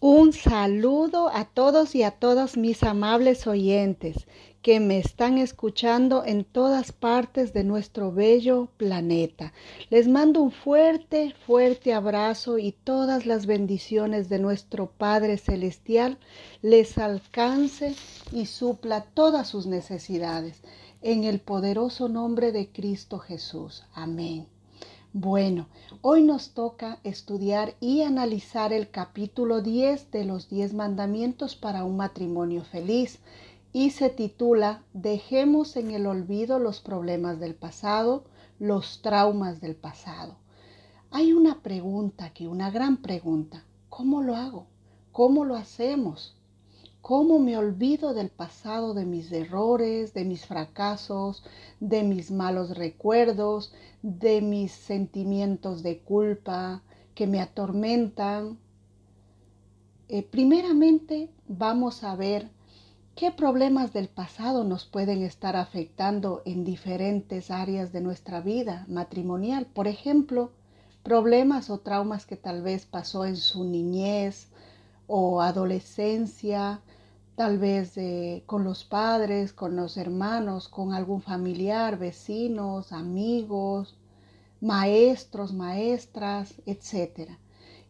Un saludo a todos y a todas mis amables oyentes que me están escuchando en todas partes de nuestro bello planeta. Les mando un fuerte, fuerte abrazo y todas las bendiciones de nuestro Padre Celestial les alcance y supla todas sus necesidades. En el poderoso nombre de Cristo Jesús. Amén. Bueno, hoy nos toca estudiar y analizar el capítulo 10 de los 10 mandamientos para un matrimonio feliz y se titula Dejemos en el olvido los problemas del pasado, los traumas del pasado. Hay una pregunta aquí, una gran pregunta. ¿Cómo lo hago? ¿Cómo lo hacemos? ¿Cómo me olvido del pasado, de mis errores, de mis fracasos, de mis malos recuerdos, de mis sentimientos de culpa que me atormentan? Eh, primeramente vamos a ver qué problemas del pasado nos pueden estar afectando en diferentes áreas de nuestra vida matrimonial. Por ejemplo, problemas o traumas que tal vez pasó en su niñez o adolescencia, tal vez con los padres, con los hermanos, con algún familiar, vecinos, amigos, maestros, maestras, etc.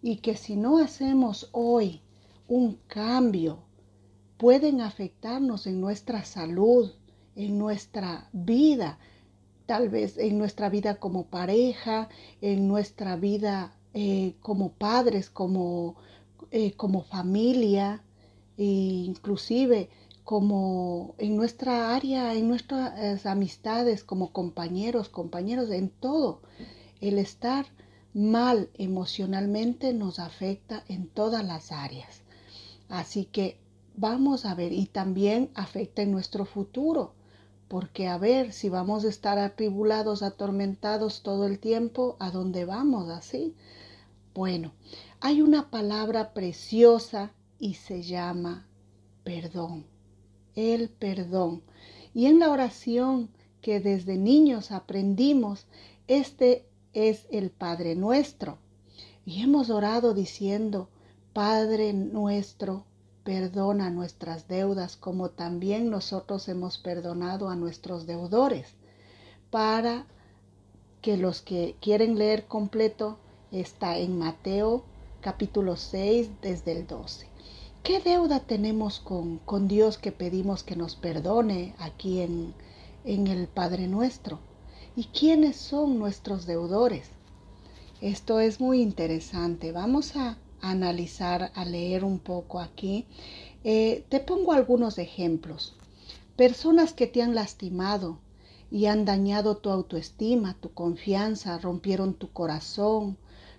Y que si no hacemos hoy un cambio, pueden afectarnos en nuestra salud, en nuestra vida, tal vez en nuestra vida como pareja, en nuestra vida eh, como padres, como eh, como familia, e inclusive como en nuestra área, en nuestras amistades, como compañeros, compañeros, en todo. El estar mal emocionalmente nos afecta en todas las áreas. Así que vamos a ver, y también afecta en nuestro futuro, porque a ver si vamos a estar atribulados, atormentados todo el tiempo, ¿a dónde vamos así? Bueno, hay una palabra preciosa y se llama perdón. El perdón. Y en la oración que desde niños aprendimos, este es el Padre nuestro. Y hemos orado diciendo, Padre nuestro, perdona nuestras deudas como también nosotros hemos perdonado a nuestros deudores. Para que los que quieren leer completo está en Mateo capítulo 6 desde el 12. ¿Qué deuda tenemos con, con Dios que pedimos que nos perdone aquí en, en el Padre nuestro? ¿Y quiénes son nuestros deudores? Esto es muy interesante. Vamos a analizar, a leer un poco aquí. Eh, te pongo algunos ejemplos. Personas que te han lastimado y han dañado tu autoestima, tu confianza, rompieron tu corazón,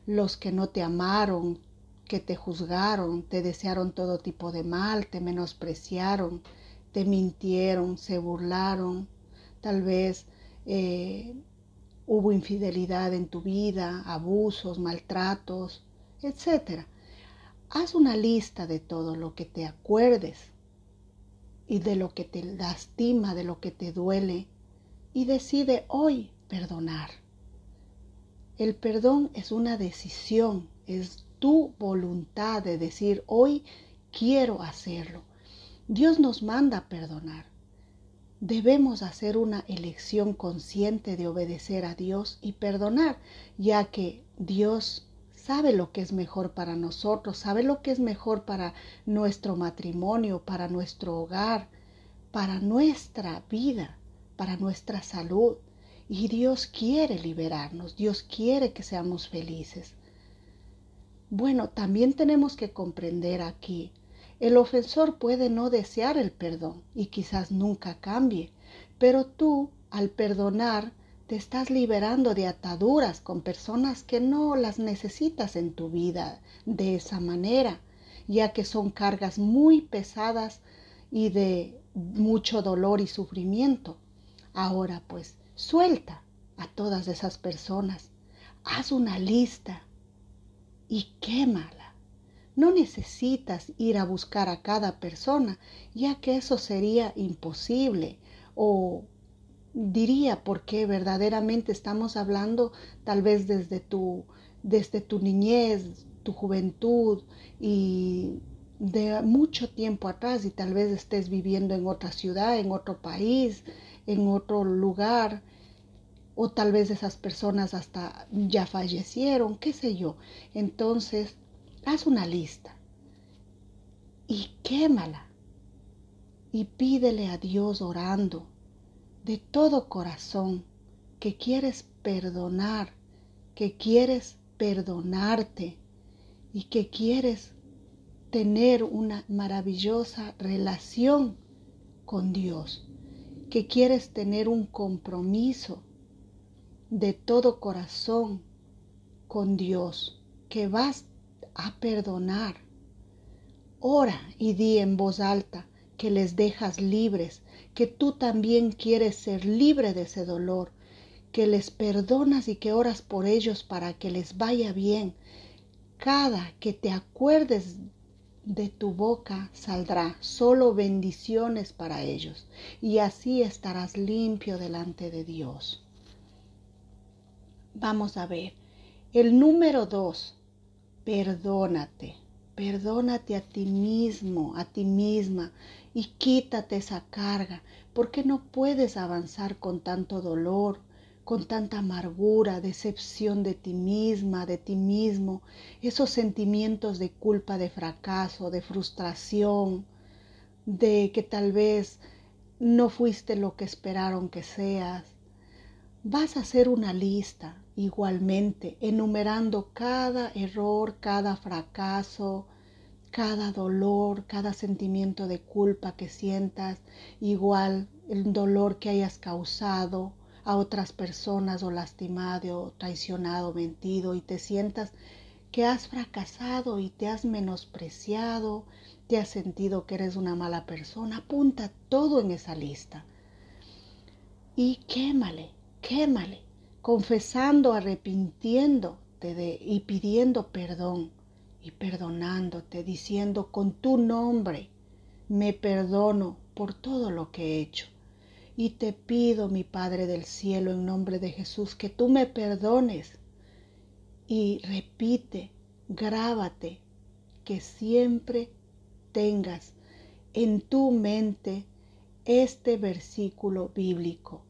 los que no te amaron, que te juzgaron, te desearon todo tipo de mal, te menospreciaron, te mintieron, se burlaron, tal vez eh, hubo infidelidad en tu vida, abusos, maltratos, etc. Haz una lista de todo lo que te acuerdes y de lo que te lastima, de lo que te duele, y decide hoy perdonar. El perdón es una decisión, es tu voluntad de decir, hoy quiero hacerlo. Dios nos manda a perdonar. Debemos hacer una elección consciente de obedecer a Dios y perdonar, ya que Dios sabe lo que es mejor para nosotros, sabe lo que es mejor para nuestro matrimonio, para nuestro hogar, para nuestra vida, para nuestra salud. Y Dios quiere liberarnos, Dios quiere que seamos felices. Bueno, también tenemos que comprender aquí, el ofensor puede no desear el perdón y quizás nunca cambie, pero tú, al perdonar, te estás liberando de ataduras con personas que no las necesitas en tu vida de esa manera, ya que son cargas muy pesadas y de mucho dolor y sufrimiento. Ahora pues, Suelta a todas esas personas. Haz una lista y quémala. No necesitas ir a buscar a cada persona, ya que eso sería imposible. O diría porque verdaderamente estamos hablando tal vez desde tu, desde tu niñez, tu juventud y de mucho tiempo atrás y tal vez estés viviendo en otra ciudad, en otro país, en otro lugar, o tal vez esas personas hasta ya fallecieron, qué sé yo. Entonces, haz una lista y quémala y pídele a Dios orando de todo corazón que quieres perdonar, que quieres perdonarte y que quieres tener una maravillosa relación con Dios, que quieres tener un compromiso de todo corazón con Dios, que vas a perdonar. Ora y di en voz alta que les dejas libres, que tú también quieres ser libre de ese dolor, que les perdonas y que oras por ellos para que les vaya bien. Cada que te acuerdes de tu boca saldrá solo bendiciones para ellos, y así estarás limpio delante de Dios. Vamos a ver. El número dos, perdónate. Perdónate a ti mismo, a ti misma, y quítate esa carga, porque no puedes avanzar con tanto dolor, con tanta amargura, decepción de ti misma, de ti mismo, esos sentimientos de culpa, de fracaso, de frustración, de que tal vez no fuiste lo que esperaron que seas. Vas a hacer una lista igualmente, enumerando cada error, cada fracaso, cada dolor, cada sentimiento de culpa que sientas, igual el dolor que hayas causado, a otras personas o lastimado, traicionado, mentido y te sientas que has fracasado y te has menospreciado, te has sentido que eres una mala persona, apunta todo en esa lista. Y quémale, quémale, confesando, arrepintiéndote y pidiendo perdón y perdonándote, diciendo con tu nombre, me perdono por todo lo que he hecho y te pido, mi Padre del cielo, en nombre de Jesús, que tú me perdones. Y repite, grábate, que siempre tengas en tu mente este versículo bíblico,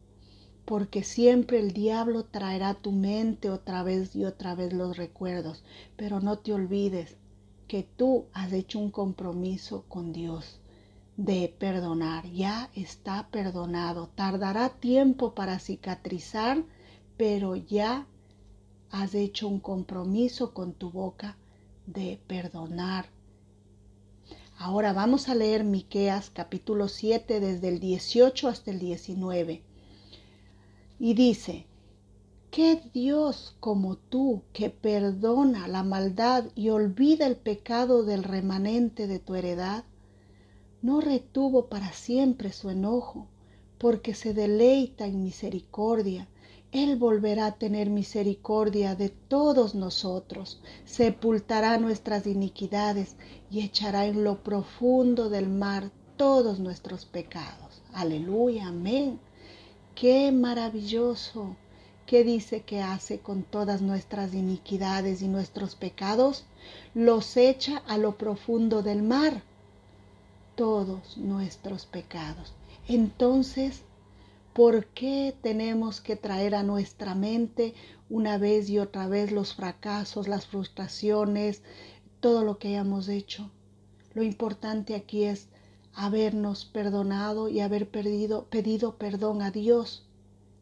porque siempre el diablo traerá tu mente otra vez y otra vez los recuerdos, pero no te olvides que tú has hecho un compromiso con Dios de perdonar. Ya está perdonado. Tardará tiempo para cicatrizar, pero ya has hecho un compromiso con tu boca de perdonar. Ahora vamos a leer Miqueas capítulo 7 desde el 18 hasta el 19. Y dice: ¿Qué Dios como tú que perdona la maldad y olvida el pecado del remanente de tu heredad? no retuvo para siempre su enojo, porque se deleita en misericordia. Él volverá a tener misericordia de todos nosotros, sepultará nuestras iniquidades y echará en lo profundo del mar todos nuestros pecados. Aleluya, amén. Qué maravilloso. ¿Qué dice que hace con todas nuestras iniquidades y nuestros pecados? Los echa a lo profundo del mar todos nuestros pecados. Entonces, ¿por qué tenemos que traer a nuestra mente una vez y otra vez los fracasos, las frustraciones, todo lo que hayamos hecho? Lo importante aquí es habernos perdonado y haber pedido perdón a Dios.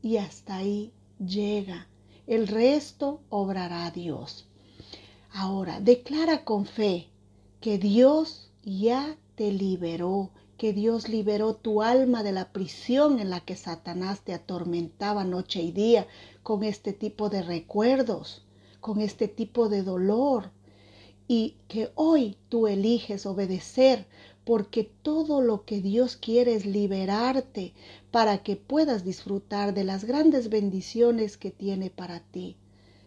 Y hasta ahí llega. El resto obrará Dios. Ahora, declara con fe que Dios ya te liberó, que Dios liberó tu alma de la prisión en la que Satanás te atormentaba noche y día con este tipo de recuerdos, con este tipo de dolor, y que hoy tú eliges obedecer porque todo lo que Dios quiere es liberarte para que puedas disfrutar de las grandes bendiciones que tiene para ti,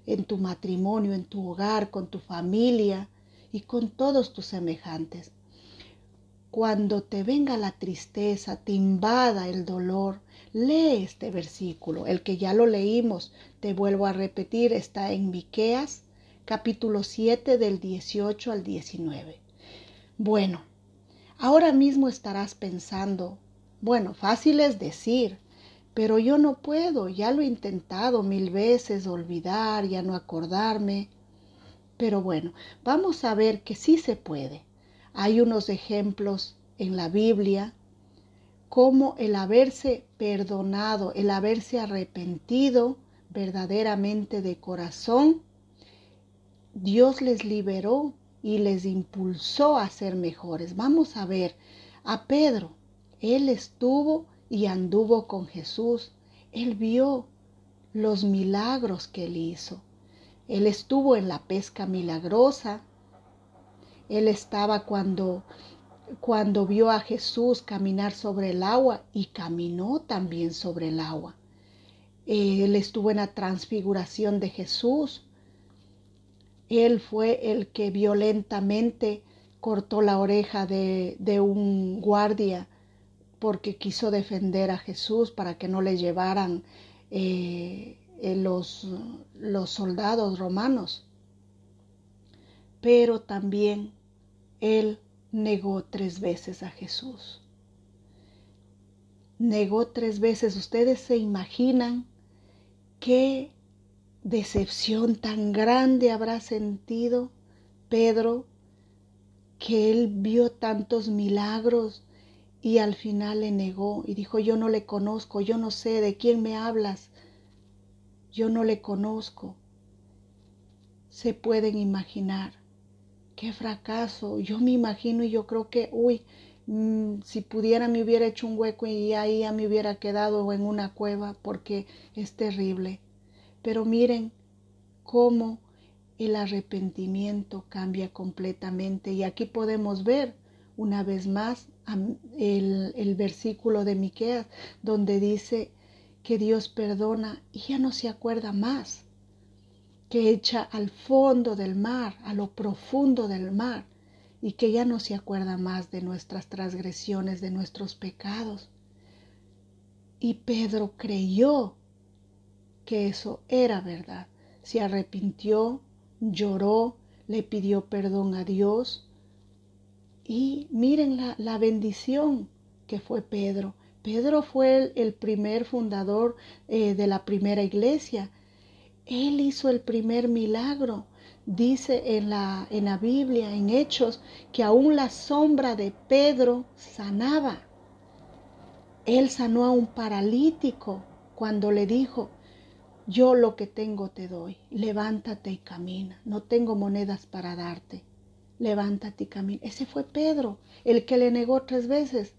en tu matrimonio, en tu hogar, con tu familia y con todos tus semejantes. Cuando te venga la tristeza, te invada el dolor, lee este versículo, el que ya lo leímos, te vuelvo a repetir, está en Miqueas, capítulo 7 del 18 al 19. Bueno, ahora mismo estarás pensando, bueno, fácil es decir, pero yo no puedo, ya lo he intentado mil veces, olvidar, ya no acordarme. Pero bueno, vamos a ver que sí se puede. Hay unos ejemplos en la Biblia como el haberse perdonado, el haberse arrepentido verdaderamente de corazón, Dios les liberó y les impulsó a ser mejores. Vamos a ver a Pedro. Él estuvo y anduvo con Jesús. Él vio los milagros que él hizo. Él estuvo en la pesca milagrosa. Él estaba cuando cuando vio a Jesús caminar sobre el agua y caminó también sobre el agua. Él estuvo en la transfiguración de Jesús. Él fue el que violentamente cortó la oreja de, un guardia porque quiso defender a Jesús para que no le llevaran eh, eh, los, los soldados romanos. Pero también él negó tres veces a Jesús. Negó tres veces. Ustedes se imaginan qué decepción tan grande habrá sentido Pedro que él vio tantos milagros y al final le negó y dijo, yo no le conozco, yo no sé de quién me hablas, yo no le conozco. Se pueden imaginar qué fracaso. Yo me imagino y yo creo que, uy, mm, si pudiera me hubiera hecho un hueco y ahí ya me hubiera quedado en una cueva porque es terrible. Pero miren cómo el arrepentimiento cambia completamente y aquí podemos ver una vez más el, versículo de Miqueas donde dice que Dios perdona y ya no se acuerda más que echa al fondo del mar, a lo profundo del mar, y que ya no se acuerda más de nuestras transgresiones, de nuestros pecados. Y Pedro creyó que eso era verdad. Se arrepintió, lloró, le pidió perdón a Dios. Y miren la, la bendición que fue Pedro. Pedro fue el, primer fundador eh, de la primera iglesia él hizo el primer milagro. Dice en la, en la Biblia, en Hechos, que aún la sombra de Pedro sanaba. Él sanó a un paralítico cuando le dijo, yo lo que tengo te doy, levántate y camina, no tengo monedas para darte, levántate y camina. Ese fue Pedro, el que le negó tres veces.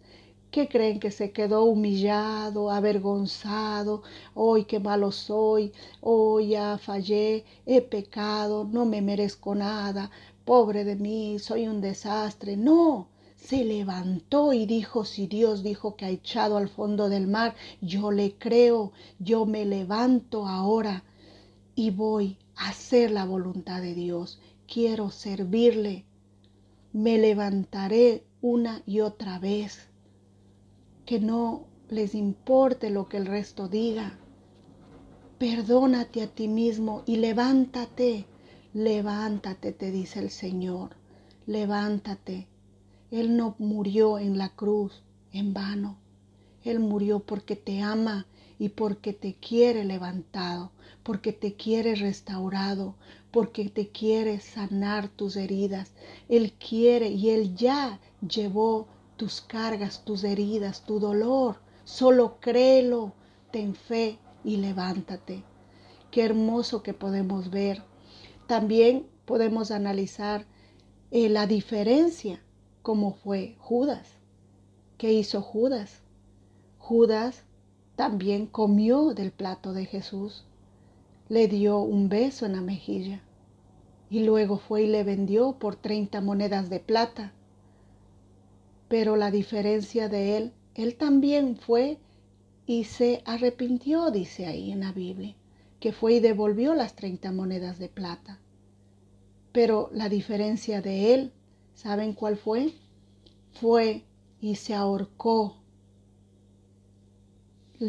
¿Qué creen que se quedó humillado, avergonzado? Hoy qué malo soy, hoy ya fallé, he pecado, no me merezco nada, pobre de mí, soy un desastre. No, se levantó y dijo, si Dios dijo que ha echado al fondo del mar, yo le creo, yo me levanto ahora y voy a hacer la voluntad de Dios. Quiero servirle. Me levantaré una y otra vez que no les importe lo que el resto diga. Perdónate a ti mismo y levántate, levántate, te dice el Señor, levántate. Él no murió en la cruz en vano, Él murió porque te ama y porque te quiere levantado, porque te quiere restaurado, porque te quiere sanar tus heridas. Él quiere y Él ya llevó tus cargas, tus heridas, tu dolor. Solo créelo, ten fe y levántate. Qué hermoso que podemos ver. También podemos analizar eh, la diferencia, como fue Judas. ¿Qué hizo Judas? Judas también comió del plato de Jesús, le dio un beso en la mejilla y luego fue y le vendió por 30 monedas de plata pero la diferencia de él, él también fue y se arrepintió, dice ahí en la Biblia, que fue y devolvió las 30 monedas de plata. Pero la diferencia de él, ¿saben cuál fue? Fue y se ahorcó.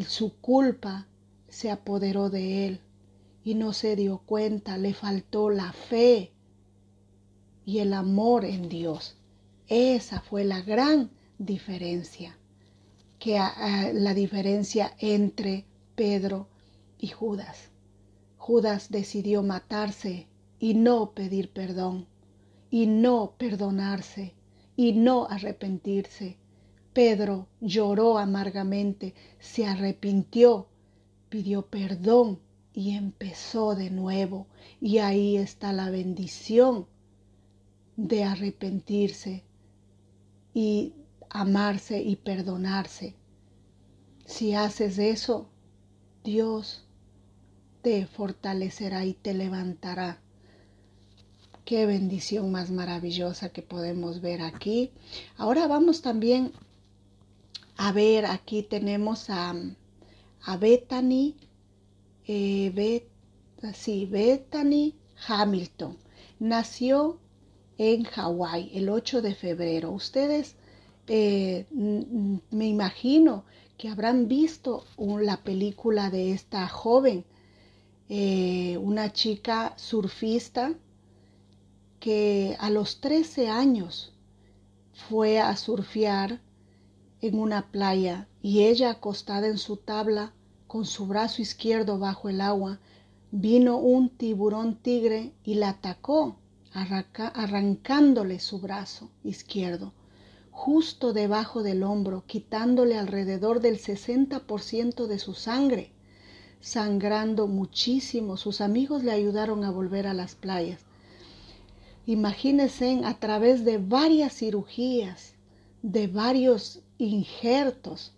Su culpa se apoderó de él y no se dio cuenta, le faltó la fe y el amor en Dios. Esa fue la gran diferencia, que la diferencia entre Pedro y Judas. Judas decidió matarse y no pedir perdón, y no perdonarse, y no arrepentirse. Pedro lloró amargamente, se arrepintió, pidió perdón y empezó de nuevo. Y ahí está la bendición de arrepentirse y amarse y perdonarse. Si haces eso, Dios te fortalecerá y te levantará. Qué bendición más maravillosa que podemos ver aquí. Ahora vamos también a ver, aquí tenemos a, a Bethany, eh, sí, Bethany Hamilton. Nació en Hawái el 8 de febrero. Ustedes eh, me imagino que habrán visto la película de esta joven, eh, una chica surfista que a los 13 años fue a surfear en una playa y ella acostada en su tabla con su brazo izquierdo bajo el agua, vino un tiburón tigre y la atacó, arrancándole su brazo izquierdo, justo debajo del hombro, quitándole alrededor del 60% de su sangre. Sangrando muchísimo, sus amigos le ayudaron a volver a las playas. Imagínense a través de varias cirugías, de varios injertos,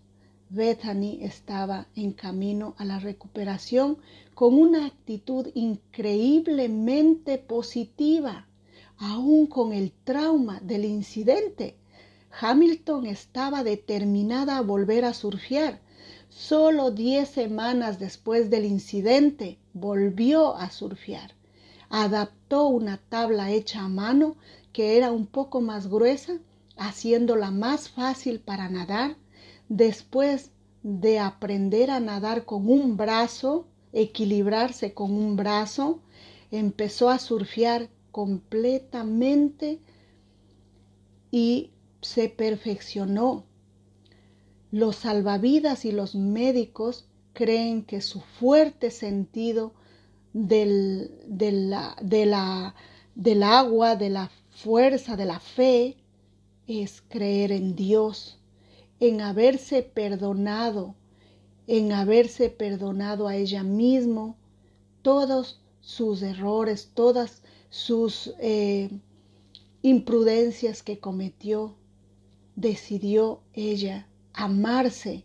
Bethany estaba en camino a la recuperación con una actitud increíblemente positiva, aún con el trauma del incidente. Hamilton estaba determinada a volver a surfear. Solo diez semanas después del incidente volvió a surfear adaptó una tabla hecha a mano que era un poco más gruesa, haciéndola más fácil para nadar. Después de aprender a nadar con un brazo, equilibrarse con un brazo, empezó a surfear completamente y se perfeccionó. Los salvavidas y los médicos creen que su fuerte sentido del, la, la, del agua, de la fuerza, de la fe, es creer en Dios, en haberse perdonado, en haberse perdonado a ella mismo todos sus errores, todas sus eh, imprudencias que cometió. Decidió ella amarse,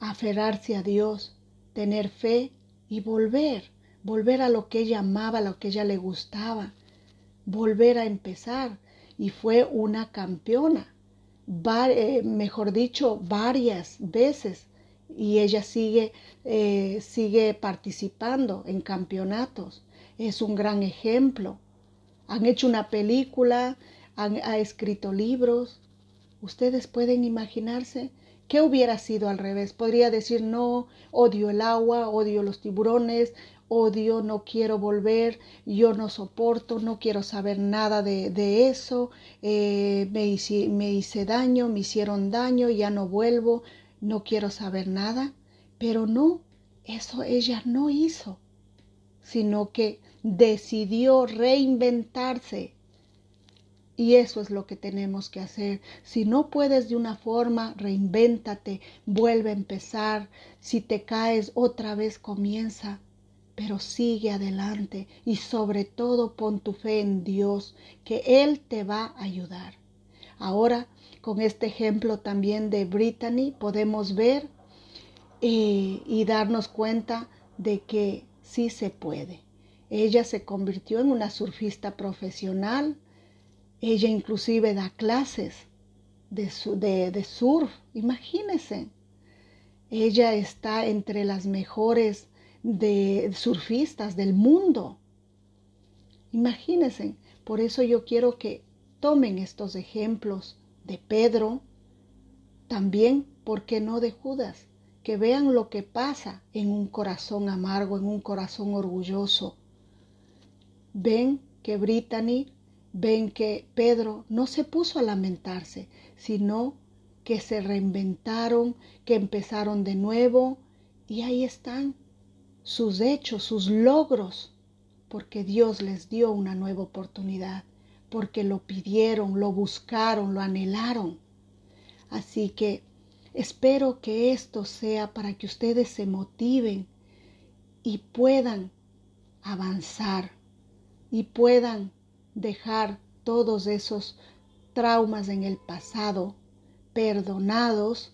aferrarse a Dios, tener fe y volver, volver a lo que ella amaba, a lo que ella le gustaba, volver a empezar. Y fue una campeona, eh, mejor dicho, varias veces. Y ella sigue, eh, sigue participando en campeonatos. Es un gran ejemplo. Han hecho una película, han ha escrito libros. Ustedes pueden imaginarse ¿Qué hubiera sido al revés? Podría decir, no, odio el agua, odio los tiburones, odio, no quiero volver, yo no soporto, no quiero saber nada de, eso, eh, me, hice, me hice daño, me hicieron daño, ya no vuelvo, no quiero saber nada. Pero no, eso ella no hizo, sino que decidió reinventarse, y eso es lo que tenemos que hacer. Si no puedes de una forma, reinvéntate, vuelve a empezar. Si te caes, otra vez comienza. Pero sigue adelante y sobre todo pon tu fe en Dios, que Él te va a ayudar. Ahora, con este ejemplo también de Brittany, podemos ver eh, y darnos cuenta de que sí se puede. Ella se convirtió en una surfista profesional, ella inclusive da clases de, surf, imagínense. Ella está entre las mejores de surfistas del mundo. Imagínense, por eso yo quiero que tomen estos ejemplos de Pedro, también, ¿por qué no de Judas? que vean lo que pasa en un corazón amargo, en un corazón orgulloso. Ven que Brittany, ven que Pedro no se puso a lamentarse, sino que se reinventaron, que empezaron de nuevo y ahí están sus hechos, sus logros, porque Dios les dio una nueva oportunidad, porque lo pidieron, lo buscaron, lo anhelaron. Así que espero que esto sea para que ustedes se motiven y puedan avanzar y puedan dejar todos esos traumas en el pasado perdonados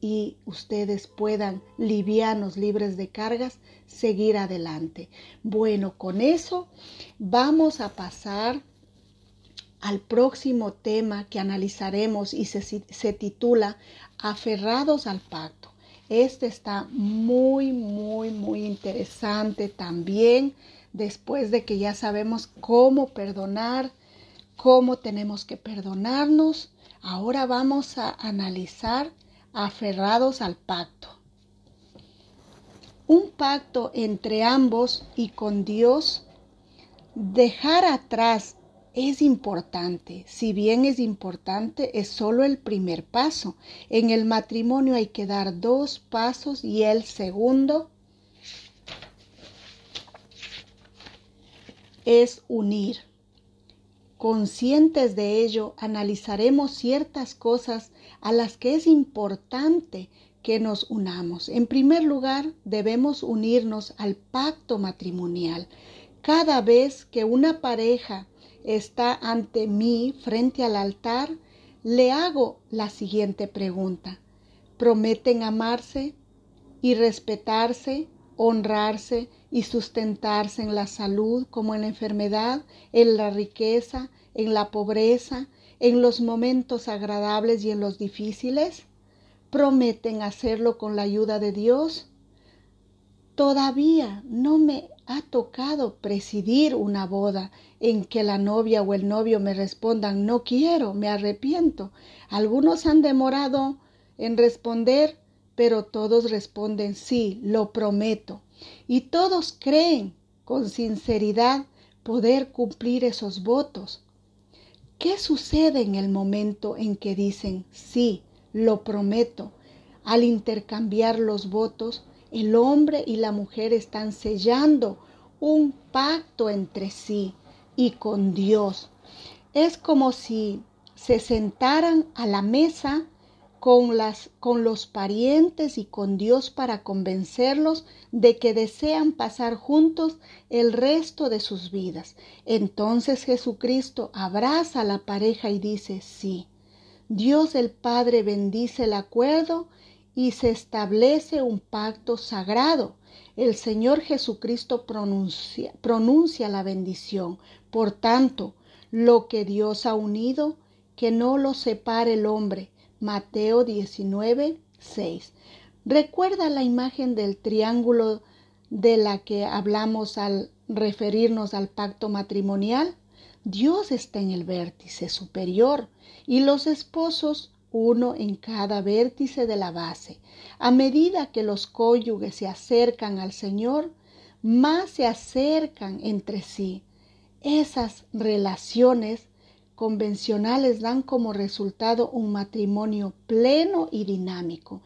y ustedes puedan, livianos, libres de cargas, seguir adelante. Bueno, con eso vamos a pasar al próximo tema que analizaremos y se, se titula Aferrados al pacto. Este está muy, muy, muy interesante también después de que ya sabemos cómo perdonar, cómo tenemos que perdonarnos. Ahora vamos a analizar aferrados al pacto. Un pacto entre ambos y con Dios, dejar atrás es importante. Si bien es importante, es solo el primer paso. En el matrimonio hay que dar dos pasos y el segundo es unir. Conscientes de ello, analizaremos ciertas cosas a las que es importante que nos unamos. En primer lugar, debemos unirnos al pacto matrimonial. Cada vez que una pareja está ante mí frente al altar, le hago la siguiente pregunta. ¿Prometen amarse y respetarse, honrarse y sustentarse en la salud como en la enfermedad, en la riqueza, en la pobreza, en los momentos agradables y en los difíciles? ¿Prometen hacerlo con la ayuda de Dios? Todavía no me ha tocado presidir una boda en que la novia o el novio me respondan no quiero, me arrepiento. Algunos han demorado en responder, pero todos responden sí, lo prometo. Y todos creen con sinceridad poder cumplir esos votos. ¿Qué sucede en el momento en que dicen, sí, lo prometo? Al intercambiar los votos, el hombre y la mujer están sellando un pacto entre sí y con Dios. Es como si se sentaran a la mesa con, las, con los parientes y con Dios para convencerlos de que desean pasar juntos el resto de sus vidas. Entonces Jesucristo abraza a la pareja y dice, sí, Dios el Padre bendice el acuerdo y se establece un pacto sagrado. El Señor Jesucristo pronuncia, pronuncia la bendición. Por tanto, lo que Dios ha unido, que no lo separe el hombre. Mateo 19, 6. ¿Recuerda la imagen del triángulo de la que hablamos al referirnos al pacto matrimonial? Dios está en el vértice superior y los esposos uno en cada vértice de la base. A medida que los cónyuges se acercan al Señor, más se acercan entre sí. Esas relaciones convencionales dan como resultado un matrimonio pleno y dinámico.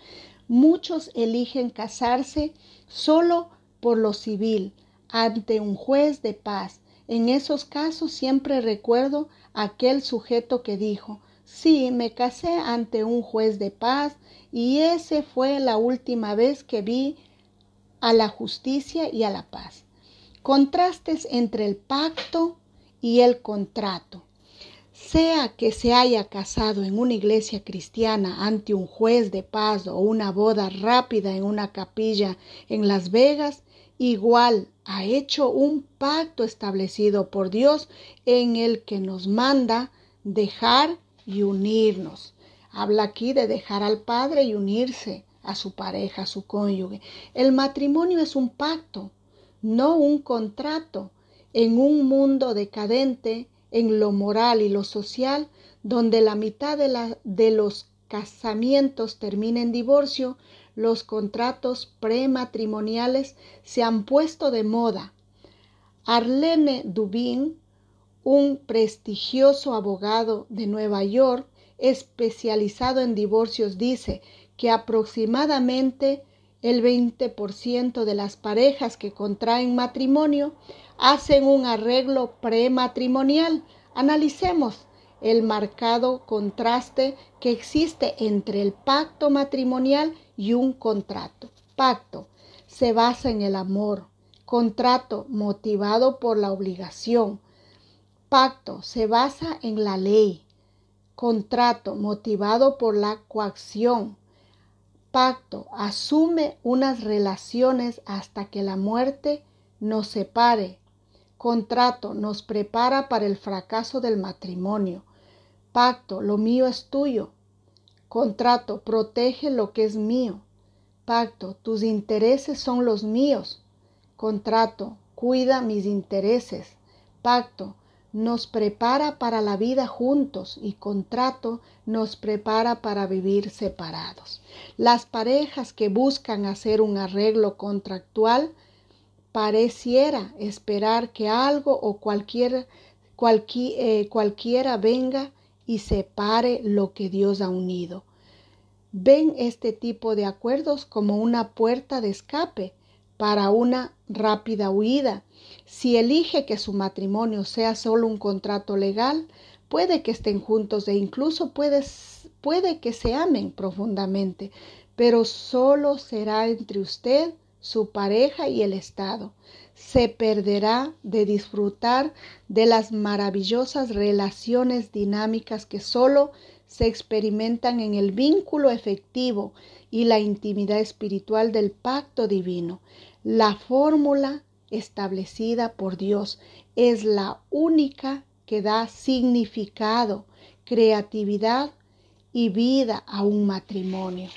Muchos eligen casarse solo por lo civil, ante un juez de paz. En esos casos siempre recuerdo aquel sujeto que dijo, sí, me casé ante un juez de paz y ese fue la última vez que vi a la justicia y a la paz. Contrastes entre el pacto y el contrato. Sea que se haya casado en una iglesia cristiana ante un juez de paz o una boda rápida en una capilla en Las Vegas, igual ha hecho un pacto establecido por Dios en el que nos manda dejar y unirnos. Habla aquí de dejar al padre y unirse a su pareja, a su cónyuge. El matrimonio es un pacto, no un contrato. En un mundo decadente, en lo moral y lo social, donde la mitad de, los casamientos termina en divorcio, los contratos prematrimoniales se han puesto de moda. Arlene Dubin, un prestigioso abogado de Nueva York especializado en divorcios, dice que aproximadamente el 20% de las parejas que contraen matrimonio hacen un arreglo prematrimonial. Analicemos el marcado contraste que existe entre el pacto matrimonial y un contrato. Pacto se basa en el amor, contrato motivado por la obligación. Pacto se basa en la ley, contrato motivado por la coacción. Pacto asume unas relaciones hasta que la muerte nos separe. Contrato nos prepara para el fracaso del matrimonio. Pacto, lo mío es tuyo. Contrato, protege lo que es mío. Pacto, tus intereses son los míos. Contrato, cuida mis intereses. Pacto, nos prepara para la vida juntos y contrato nos prepara para vivir separados. Las parejas que buscan hacer un arreglo contractual pareciera esperar que algo o cualquier, eh, cualquiera venga y separe lo que Dios ha unido. Ven este tipo de acuerdos como una puerta de escape para una rápida huida. Si elige que su matrimonio sea solo un contrato legal, puede que estén juntos e incluso puede, puede que se amen profundamente, pero solo será entre usted su pareja y el Estado. Se perderá de disfrutar de las maravillosas relaciones dinámicas que solo se experimentan en el vínculo efectivo y la intimidad espiritual del pacto divino. La fórmula establecida por Dios es la única que da significado, creatividad y vida a un matrimonio.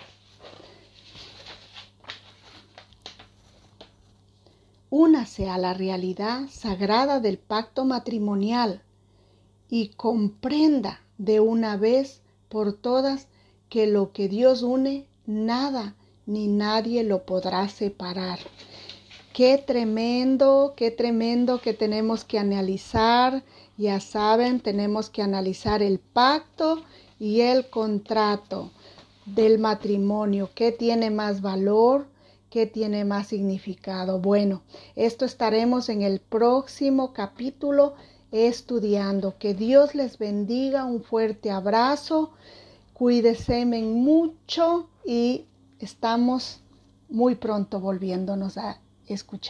únase a la realidad sagrada del pacto matrimonial y comprenda de una vez por todas que lo que Dios une, nada ni nadie lo podrá separar. Qué tremendo, qué tremendo que tenemos que analizar. Ya saben, tenemos que analizar el pacto y el contrato del matrimonio. ¿Qué tiene más valor? ¿Qué tiene más significado? Bueno, esto estaremos en el próximo capítulo estudiando. Que Dios les bendiga, un fuerte abrazo, cuídense mucho y estamos muy pronto volviéndonos a escuchar.